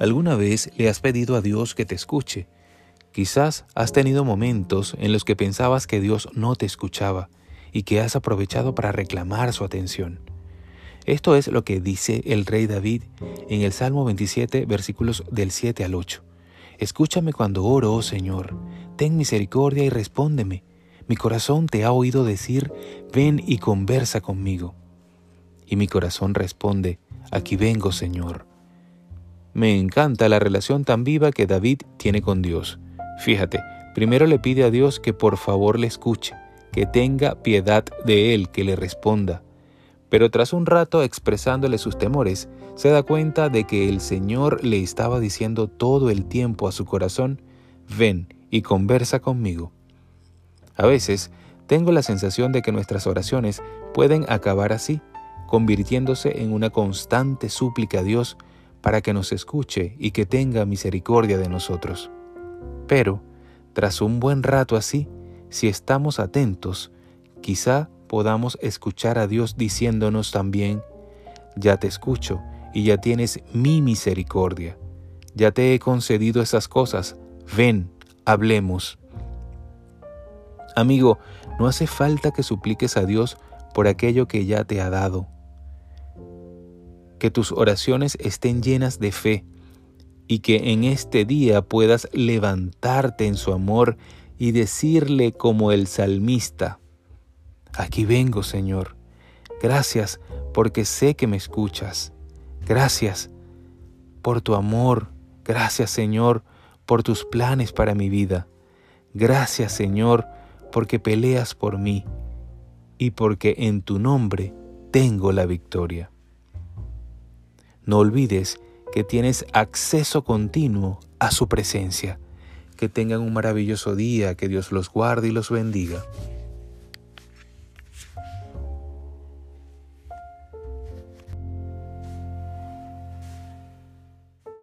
¿Alguna vez le has pedido a Dios que te escuche? Quizás has tenido momentos en los que pensabas que Dios no te escuchaba y que has aprovechado para reclamar su atención. Esto es lo que dice el rey David en el Salmo 27, versículos del 7 al 8. Escúchame cuando oro, oh Señor, ten misericordia y respóndeme. Mi corazón te ha oído decir, ven y conversa conmigo. Y mi corazón responde, aquí vengo, Señor. Me encanta la relación tan viva que David tiene con Dios. Fíjate, primero le pide a Dios que por favor le escuche, que tenga piedad de él, que le responda. Pero tras un rato expresándole sus temores, se da cuenta de que el Señor le estaba diciendo todo el tiempo a su corazón, ven y conversa conmigo. A veces tengo la sensación de que nuestras oraciones pueden acabar así, convirtiéndose en una constante súplica a Dios para que nos escuche y que tenga misericordia de nosotros. Pero, tras un buen rato así, si estamos atentos, quizá podamos escuchar a Dios diciéndonos también, ya te escucho y ya tienes mi misericordia. Ya te he concedido esas cosas. Ven, hablemos. Amigo, no hace falta que supliques a Dios por aquello que ya te ha dado. Que tus oraciones estén llenas de fe y que en este día puedas levantarte en su amor y decirle como el salmista, aquí vengo Señor, gracias porque sé que me escuchas, gracias por tu amor, gracias Señor por tus planes para mi vida, gracias Señor porque peleas por mí y porque en tu nombre tengo la victoria. No olvides que tienes acceso continuo a su presencia. Que tengan un maravilloso día, que Dios los guarde y los bendiga.